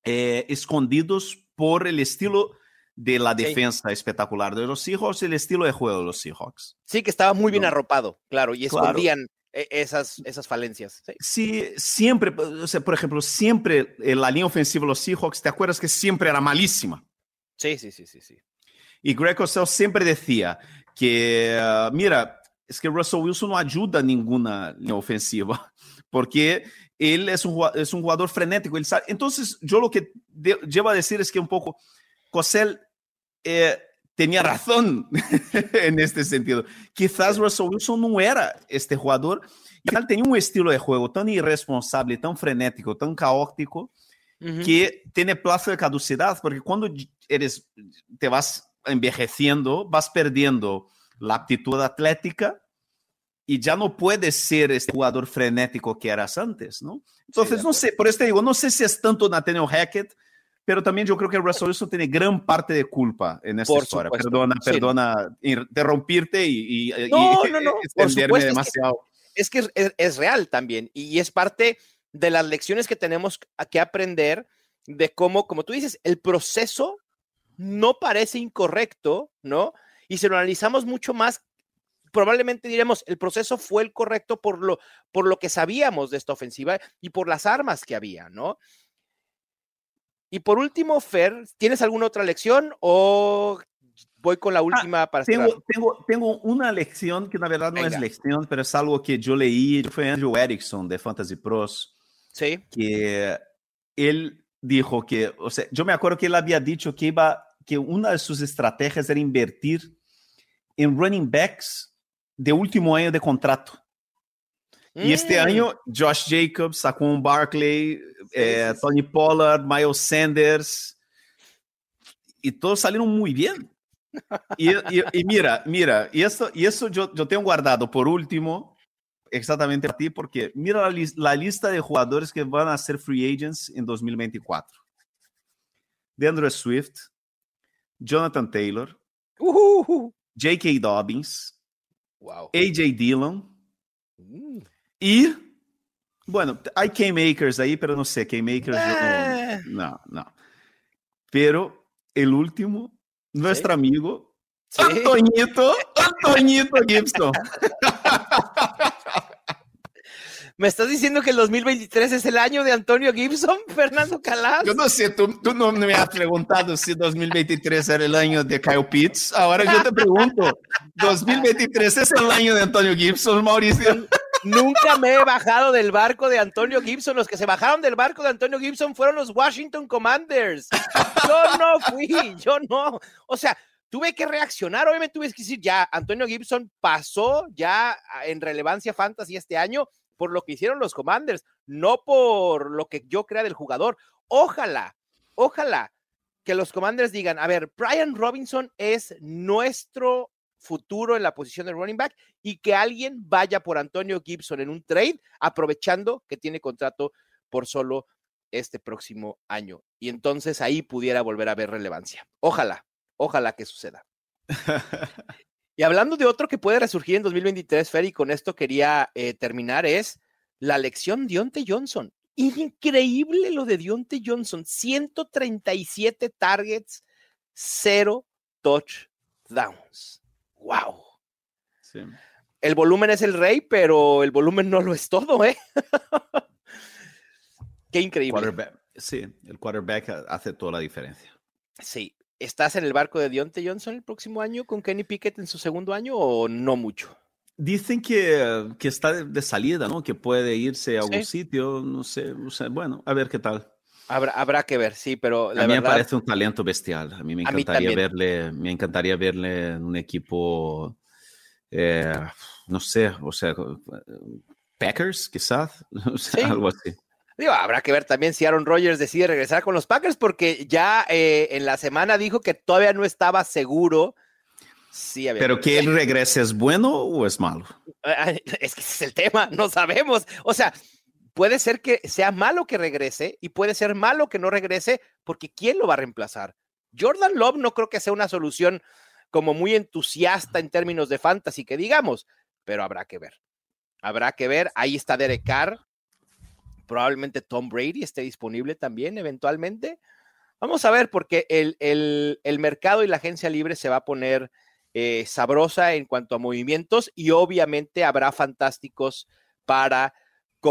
eh, escondidos por el estilo de la Sí. defensa espectacular de los Seahawks y el estilo de juego de los Seahawks. Sí, que estaba muy bien No. arropado, claro, y escondían eh, esas, esas falencias. Sí. Sí, siempre, o sea, por ejemplo, siempre la línea ofensiva de los Seahawks, ¿te acuerdas que siempre era malísima? sí, sí, sí, sí, sí. Y Greg Cosell siempre decía que, ah, mira, es que Russell Wilson no ayuda a ninguna línea ofensiva, porque él es un, es un jugador frenético. Él sabe. Entonces, yo lo que de- llevo a decir es que un poco Cosell eh, tenía razón en este sentido. Quizás Russell Wilson no era este jugador, y él tenía un estilo de juego tan irresponsable, tan frenético, tan caótico, que tiene plazo de caducidad, porque cuando eres, te vas envejeciendo, vas perdiendo la aptitud atlética y ya no puedes ser este jugador frenético que eras antes, ¿no? Entonces, no sé, por eso te digo, no sé si es tanto Nathaniel Hackett, pero también yo creo que Russell Wilson tiene gran parte de culpa en esta Por historia. supuesto, Perdona, sí. perdona interrumpirte y, y, No, y no, no, por extenderme supuesto, es que- demasiado. es que es, es- real también y es parte de las lecciones que tenemos que aprender de cómo, como tú dices, el proceso no parece incorrecto, ¿no? Y si lo analizamos mucho más, probablemente diremos, el proceso fue el correcto por lo, por lo que sabíamos de esta ofensiva y por las armas que había, ¿no? Y por último, Fer, ¿tienes alguna otra lección o voy con la última para cerrar? Tengo, tengo, tengo una lección que na verdad no Venga. es lección, pero es algo que yo leí, fue Andrew Erickson de Fantasy Pros, Sí, que él dijo que, o sea, yo me acuerdo que él había dicho que iba, que una de sus estrategias era invertir en running backs de último año de contrato. Y este Mm, año Josh Jacobs, Saquon Barkley, eh, sí. Tony Pollard, Miles Sanders, y todos salieron muy bien. Y, y- y mira, mira, y eso, y eso yo, yo tengo guardado por último, exactamente para ti, porque mira la, lis- la lista de jugadores que van a ser free agents en 2024. DeAndre Swift, Jonathan Taylor. J.K. Dobbins, Wow. A.J. Dillon, Mm. Y, bueno, hay K-Makers ahí, pero no sé, K-Makers Eh. no, no. Pero el último, nuestro amigo, Sí. Antoñito, Antoñito Gibson. ¿Me estás diciendo que el 2023 es el año de Antonio Gibson, Fernando Calas? Yo no sé, tú, tú no me has preguntado si 2023 era el año de Kyle Pitts. Ahora yo te pregunto, ¿2023 es el año de Antonio Gibson, Mauricio? Nunca me he bajado del barco de Antonio Gibson. Los que se bajaron del barco de Antonio Gibson fueron los Washington Commanders. Yo no fui, yo no. O sea, tuve que reaccionar. Obviamente tuve que decir, ya, Antonio Gibson pasó ya en relevancia fantasy este año por lo que hicieron los Commanders, no por lo que yo crea del jugador. Ojalá, ojalá que los Commanders digan, a ver, Brian Robinson es nuestro futuro en la posición de running back y que alguien vaya por Antonio Gibson en un trade, aprovechando que tiene contrato por solo este próximo año. Y entonces ahí pudiera volver a ver relevancia. Ojalá, ojalá que suceda. Y hablando de otro que puede resurgir en 2023, Fer, y con esto quería eh, terminar, es la lección Dionte Johnson. Increíble lo de Dionte Johnson, 137 targets, cero touchdowns. ¡Wow! El volumen es el rey, pero el volumen no lo es todo, ¿eh? Qué increíble. Sí, el quarterback hace toda la diferencia. Sí. ¿Estás en el barco de Dionte Johnson el próximo año con Kenny Pickett en su segundo año o no mucho? Dicen que, que está de, salida, ¿no? Que puede irse a algún sitio, no sé, bueno, a ver qué tal. Habrá, habrá que ver, sí, pero a mí me parece un talento bestial. A mí me encantaría verle, me encantaría verle en un equipo, eh, no sé, o sea, Packers, quizás, algo así. Digo, habrá que ver también si Aaron Rodgers decide regresar con los Packers, porque ya eh, en la semana dijo que todavía no estaba seguro. Sí, Pero que él regrese es bueno o es malo? Es que ese es el tema, no sabemos. O sea, puede ser que sea malo que regrese y puede ser malo que no regrese, porque ¿quién lo va a reemplazar? Jordan Love no creo que sea una solución como muy entusiasta en términos de fantasy, que digamos, pero habrá que ver. Habrá que ver. Ahí está Derek Carr, probablemente Tom Brady esté disponible también eventualmente. Vamos a ver, porque el, mercado y la agencia libre se va a poner eh, sabrosa en cuanto a movimientos y obviamente habrá fantásticos para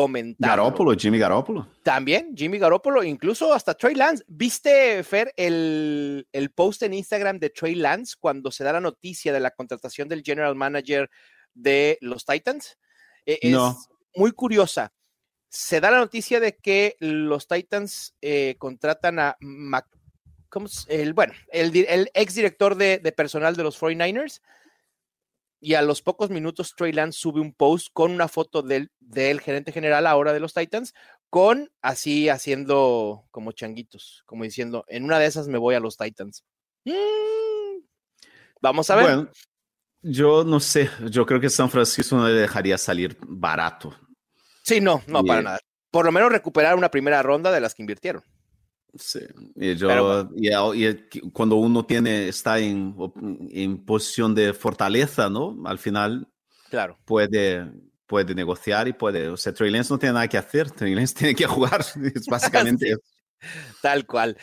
comentar. Garópolo, Jimmy Garoppolo. También, Jimmy Garoppolo, incluso hasta Trey Lance. ¿Viste, Fer, el, el post en Instagram de Trey Lance cuando se da la noticia de la contratación del general manager de los Titans? E, es no. muy curiosa se da la noticia de que los Titans eh, contratan a el, bueno, el, ex director de, personal de los 49ers. Y a los pocos minutos, Trey Lance sube un post con una foto del, del gerente general ahora de los Titans, con así haciendo como changuitos, como diciendo, en una de esas me voy a los Titans. Mm, vamos a ver. Bueno, yo no sé, yo creo que San Francisco no le dejaría salir barato. Sí, no, no, para nada. Por lo menos recuperar una primera ronda de las que invirtieron. Sí, y yo, y, cuando uno tiene, está en, en, posición de fortaleza, ¿no? Al final, claro. puede, puede negociar y puede, o sea, Trey Lance no tiene nada que hacer, Trey Lance tiene que jugar, es básicamente Tal cual.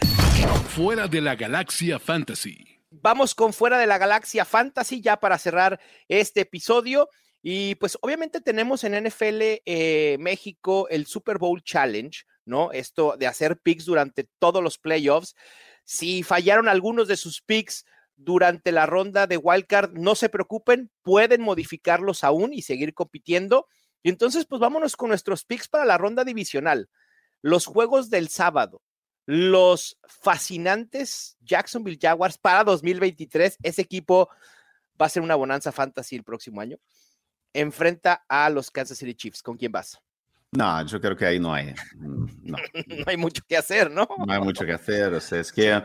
Fuera de la galaxia fantasy. Vamos con fuera de la galaxia fantasy ya para cerrar este episodio. Y pues obviamente tenemos en NFL eh, México el Super Bowl Challenge, ¿no? Esto de hacer picks durante todos los playoffs. Si fallaron algunos de sus picks durante la ronda de wildcard, no se preocupen, pueden modificarlos aún y seguir compitiendo. Y entonces, pues vámonos con nuestros picks para la ronda divisional. Los juegos del sábado, los fascinantes Jacksonville Jaguars para 2023. Ese equipo va a ser una bonanza fantasy el próximo año enfrenta a los Kansas City Chiefs. ¿Con quién vas? No, yo creo que ahí no hay. Mm, no. no hay mucho que hacer, ¿no? No hay mucho que hacer. O sea, es que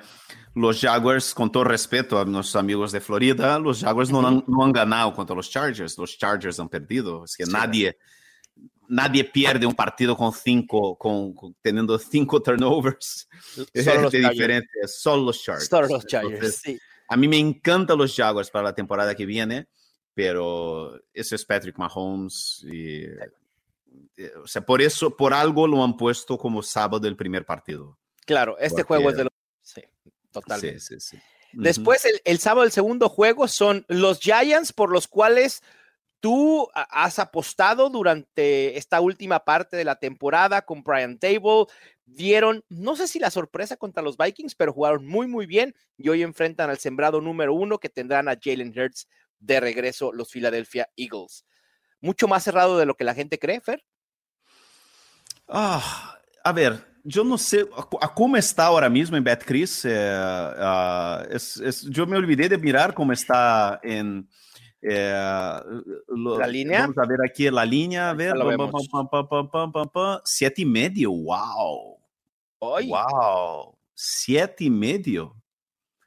los Jaguars, con todo respeto a nuestros amigos de Florida, los Jaguars no, han, no han ganado contra los Chargers. Los Chargers han perdido. Es que nadie, nadie pierde un partido con cinco, con, teniendo cinco turnovers. Solo los diferentes. Solo los Chargers. Solo los Chargers, sí. A mí me encantan los Jaguars para la temporada que viene pero ese es Patrick Mahomes y, o sea, por eso, por algo lo han puesto como sábado del primer partido. Claro, este juego es de los... Sí, totalmente. Sí, sí, sí. Después, el, el, sábado, el segundo juego son los Giants, por los cuales tú has apostado durante esta última parte de la temporada con Brian Table. Dieron, no sé si la sorpresa contra los Vikings, pero jugaron muy, muy bien y hoy enfrentan al sembrado número uno que tendrán a Jalen Hurts de regreso los Philadelphia Eagles. Mucho más cerrado de lo que la gente cree, Fer. Ah, a ver, yo no sé cómo está ahora mismo en Betcris. Eh, uh, es, yo me olvidé de mirar cómo está en eh, la línea. Vamos a ver aquí la línea. A ver, siete y medio. Wow. Wow. Siete y medio.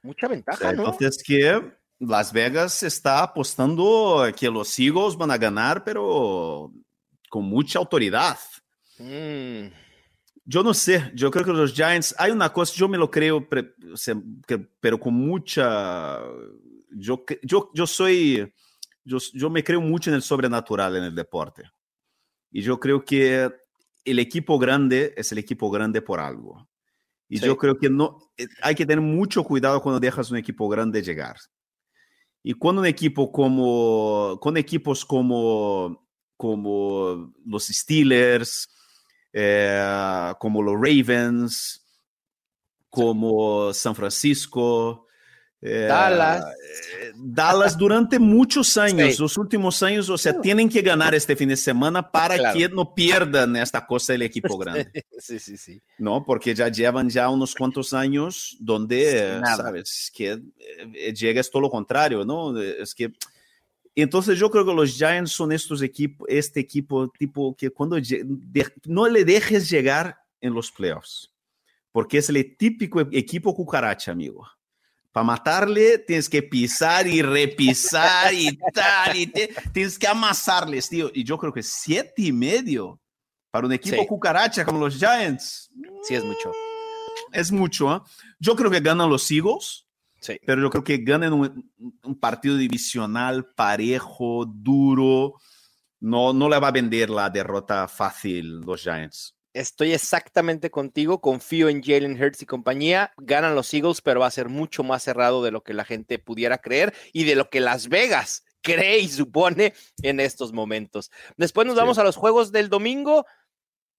Mucha ventaja, ¿no? Entonces, que Las Vegas está apostando que los Eagles van a ganar, pero con mucha autoridad. Mm. Yo no sé, yo creo que los Giants, hay una cosa, yo me lo creo, pero con mucha, yo, yo, yo soy, yo, yo me creo mucho en el sobrenatural en el deporte. Y yo creo que el equipo grande es el equipo grande por algo. Y yo creo que no, eh, hay que tener mucho cuidado cuando dejas un equipo grande llegar. Y cuando un equipo como, con equipos como, como los Steelers, eh, como los Ravens, como San Francisco, eh, Dallas. Eh, Dallas durante muchos años, sí. los últimos años, o sea, tienen que ganar este fin de semana para claro. que no pierdan esta cosa el equipo grande. sí, sí, sí. No, porque ya llevan ya unos cuantos años donde, sí, sabes, que eh, llega es todo lo contrario, ¿no? Es que entonces yo creo que los Giants son estos equipos, este equipo tipo que cuando de, no le dejes llegar en los playoffs, porque es el típico equipo cucaracha, amigo. Para matarle tienes que pisar y repisar y tal, y te, tienes que amasarles, tío. Y yo creo que siete y medio para un equipo sí. cucaracha como los Giants. Sí, es mucho. Es mucho, ¿eh? Yo creo que ganan los Eagles, sí. pero yo creo que ganan un, un, partido divisional parejo, duro. No, no le va a vender la derrota fácil los Giants. Estoy exactamente contigo, confío en Jalen Hurts y compañía. Ganan los Eagles, pero va a ser mucho más cerrado de lo que la gente pudiera creer y de lo que Las Vegas cree y supone en estos momentos. Después nos vamos sí. a los juegos del domingo.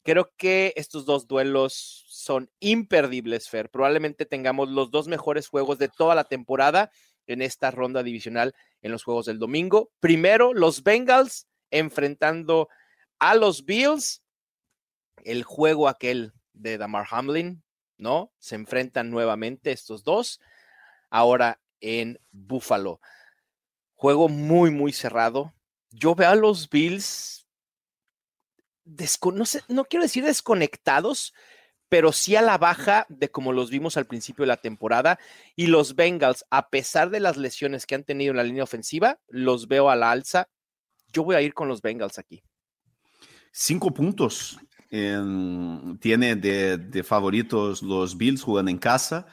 Creo que estos dos duelos son imperdibles, Fer. Probablemente tengamos los dos mejores juegos de toda la temporada en esta ronda divisional en los juegos del domingo. Primero, los Bengals enfrentando a los Bills el juego aquel de Damar Hamlin, ¿no? Se enfrentan nuevamente estos dos, ahora en Buffalo. Juego muy, muy cerrado. Yo veo a los Bills, no, sé, no quiero decir desconectados, pero sí a la baja de como los vimos al principio de la temporada. Y los Bengals, a pesar de las lesiones que han tenido en la línea ofensiva, los veo a la alza. Yo voy a ir con los Bengals aquí. Cinco puntos en, tiene de, de, favoritos los Bills jugando en casa.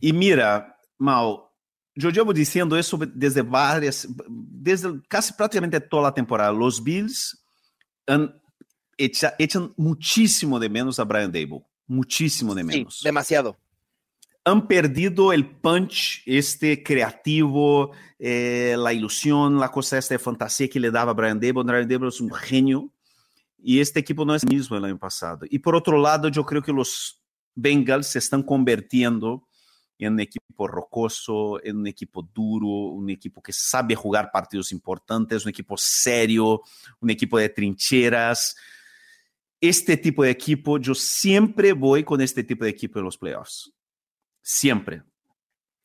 Y mira, Mal, yo llevo diciendo eso desde varias, desde casi prácticamente toda la temporada. Los Bills han, echa, echan muchísimo de menos a Brian Dable. Muchísimo de menos. Sí, demasiado. Han perdido el punch este creativo, eh, la ilusión, la cosa esta de fantasía que le daba a Brian Dable. Brian Dable es un genio y este equipo no es el mismo el año pasado. Y por otro lado, yo creo que los Bengals se están convirtiendo en un equipo rocoso, en un equipo duro, un equipo que sabe jugar partidos importantes, un equipo serio, un equipo de trincheras. Este tipo de equipo, yo siempre voy con este tipo de equipo en los playoffs. Siempre.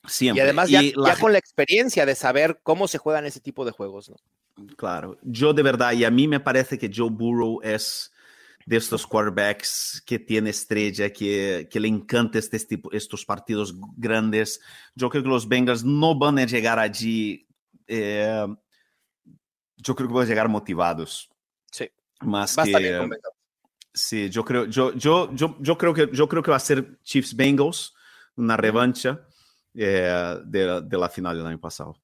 Siempre. Y además ya, y la... ya con la experiencia de saber cómo se juegan ese tipo de juegos, ¿no? Claro, yo de verdad, y a mí me parece que Joe Burrow es de estos quarterbacks que tiene estrella, que, que le encanta este tipo, estos partidos grandes. Yo creo que los Bengals no van a llegar allí, eh, yo creo que van a llegar motivados. Sí. Más que... Sí, yo creo, yo, yo, yo, yo, creo que, yo creo que va a ser Chiefs Bengals, una revancha eh, de, de la final del año pasado.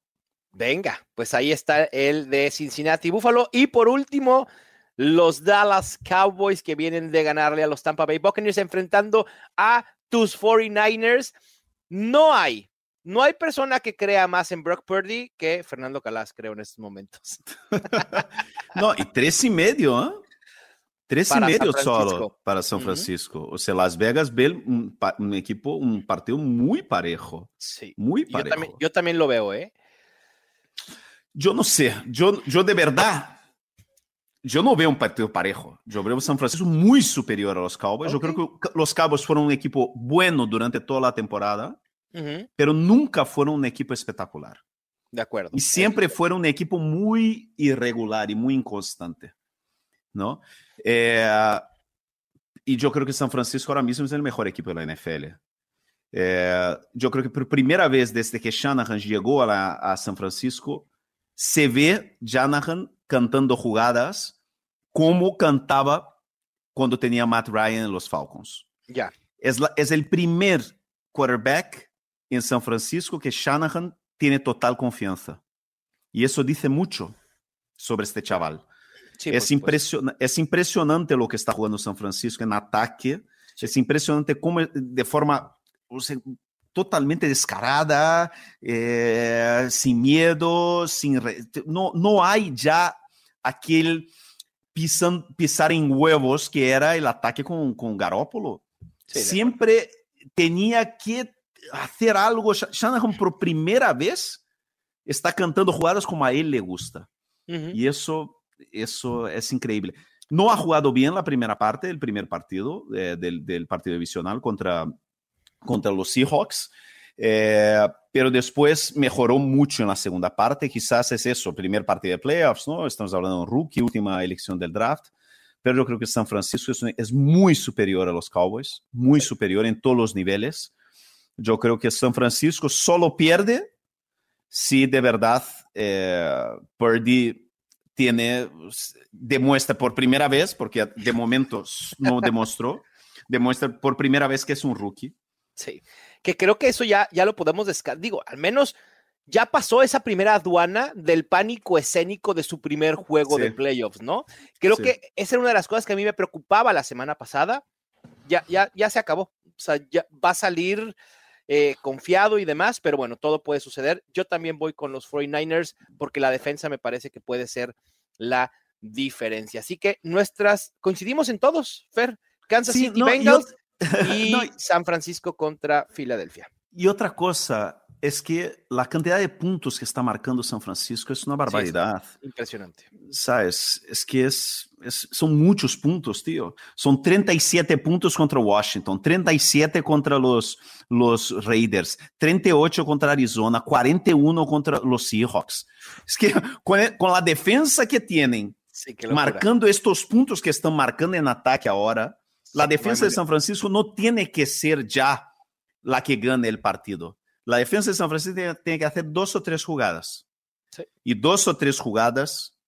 Venga, pues ahí está el de Cincinnati Buffalo. Y por último, los Dallas Cowboys que vienen de ganarle a los Tampa Bay Buccaneers enfrentando a tus 49ers. No hay, no hay persona que crea más en Brock Purdy que Fernando Calas, creo, en estos momentos. no, y tres y medio, ¿eh? Tres para y medio solo para San Francisco. O sea, Las Vegas ve un, un, equipo, un partido muy parejo. Sí. Muy parejo. Yo también, yo también lo veo, ¿eh? Yo no sé, yo, yo de verdad, yo no veo un partido parejo. Yo veo San Francisco muy superior a los Cowboys. Okay. Yo creo que los Cowboys fueron un equipo bueno durante toda la temporada, uh -huh. pero nunca fueron un equipo espectacular. De acuerdo. Y siempre fueron un equipo muy irregular y muy inconstante, ¿no? Eh, y yo creo que San Francisco ahora mismo es el mejor equipo de la NFL. Eh, yo creo que por primera vez desde que Shanahan llegó a, la, a San Francisco, se ve Shanahan cantando jugadas como cantaba cuando tenía Matt Ryan en los Falcons. Ya. Es, la, es, el primer quarterback en San Francisco que Shanahan tiene total confianza. Y eso dice mucho sobre este chaval. Sí, es, impresion, es, impresionante lo que está jugando San Francisco en ataque, Es impresionante cómo de forma totalmente descarada, eh, sin miedo, sin no, no hay ya aquel pisar en huevos que era el ataque con, con Garópolo. Siempre tenía que hacer algo. Shanahan por primera vez está cantando jugadas como a él le gusta. Y eso, eso es increíble. No ha jugado bien la primera parte, el primer partido eh, del, del partido divisional contra contra los Seahawks. Eh, pero después mejoró mucho en la segunda parte. Quizás es eso, primer partido de playoffs, ¿no? Estamos hablando de un rookie, última elección del draft. Pero yo creo que San Francisco es, es muy superior a los Cowboys, muy superior en todos los niveles. Yo creo que San Francisco solo pierde si de verdad eh, Purdy tiene, demuestra por primera vez, porque de momento no demostró, demuestra por primera vez que es un rookie Sí, que creo que eso ya, ya lo podemos descartar. Digo, al menos ya pasó esa primera aduana del pánico escénico de su primer juego de playoffs, ¿no? Creo que esa era una de las cosas que a mí me preocupaba la semana pasada. Ya, ya, ya se acabó. O sea, ya va a salir eh, confiado y demás, pero bueno, todo puede suceder. Yo también voy con los 49ers porque la defensa me parece que puede ser la diferencia. Así que nuestras, coincidimos en todos, Fer. Kansas City Bengals. y San Francisco contra Filadelfia. Y otra cosa es que la cantidad de puntos que está marcando San Francisco es una barbaridad. impresionante. Sabes, es que es, son muchos puntos, tío. Son 37 puntos contra Washington, 37 contra los, los Raiders, 38 contra Arizona, 41 contra los Seahawks. Es que con, con la defensa que tienen, marcando estos puntos que están marcando en ataque ahora, la defensa de San Francisco no tiene que ser ya la que gane el partido. La defensa de San Francisco tiene que hacer dos o tres jugadas. Y dos o tres jugadas,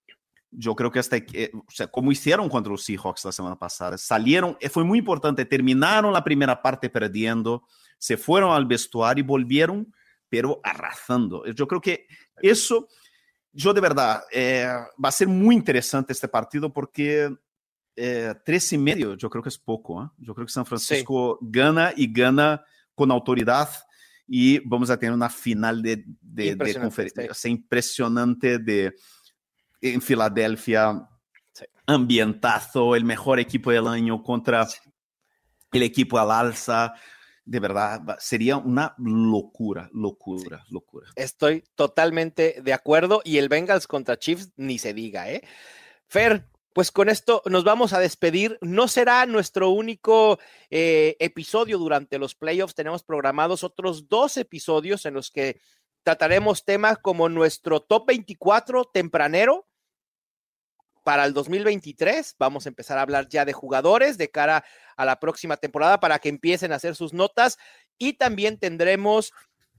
yo creo que hasta, o sea, como hicieron contra los Seahawks la semana pasada, salieron, eh, fue muy importante, terminaron la primera parte perdiendo, se fueron al vestuario y volvieron, pero arrasando. Yo creo que eso, yo de verdad, eh, va a ser muy interesante este partido porque eh, tres y medio, yo creo que es poco. ¿eh? Yo creo que San Francisco sí. gana y gana con autoridad y vamos a tener una final de, de, de conferencia sí. impresionante de, en Filadelfia. Sí. Ambientazo, el mejor equipo del año contra el equipo al alza. De verdad, sería una locura, locura, locura. Estoy totalmente de acuerdo. Y el Bengals contra Chiefs, ni se diga, ¿eh? Fer, pues con esto nos vamos a despedir. No será nuestro único eh, episodio durante los playoffs. Tenemos programados otros dos episodios en los que trataremos temas como nuestro top 24 tempranero para el 2023. Vamos a empezar a hablar ya de jugadores de cara a la próxima temporada para que empiecen a hacer sus notas y también tendremos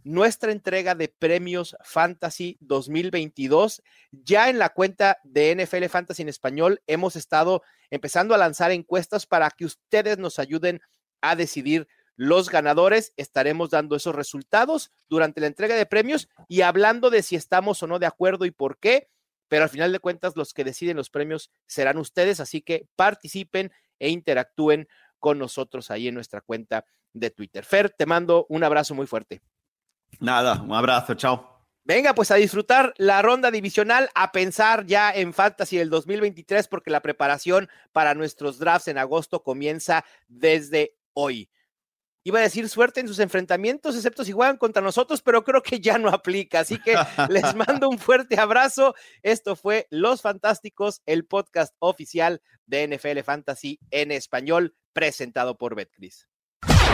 nuestra entrega de premios Fantasy 2022. Ya en la cuenta de NFL Fantasy en español hemos estado empezando a lanzar encuestas para que ustedes nos ayuden a decidir los ganadores. Estaremos dando esos resultados durante la entrega de premios y hablando de si estamos o no de acuerdo y por qué. Pero al final de cuentas, los que deciden los premios serán ustedes, así que participen e interactúen con nosotros ahí en nuestra cuenta de Twitter. Fer, te mando un abrazo muy fuerte. Nada, un abrazo, chao. Venga, pues a disfrutar la ronda divisional, a pensar ya en Fantasy del 2023, porque la preparación para nuestros drafts en agosto comienza desde hoy. Iba a decir suerte en sus enfrentamientos, excepto si juegan contra nosotros, pero creo que ya no aplica. Así que les mando un fuerte abrazo. Esto fue Los Fantásticos, el podcast oficial de NFL Fantasy en español, presentado por Betcris.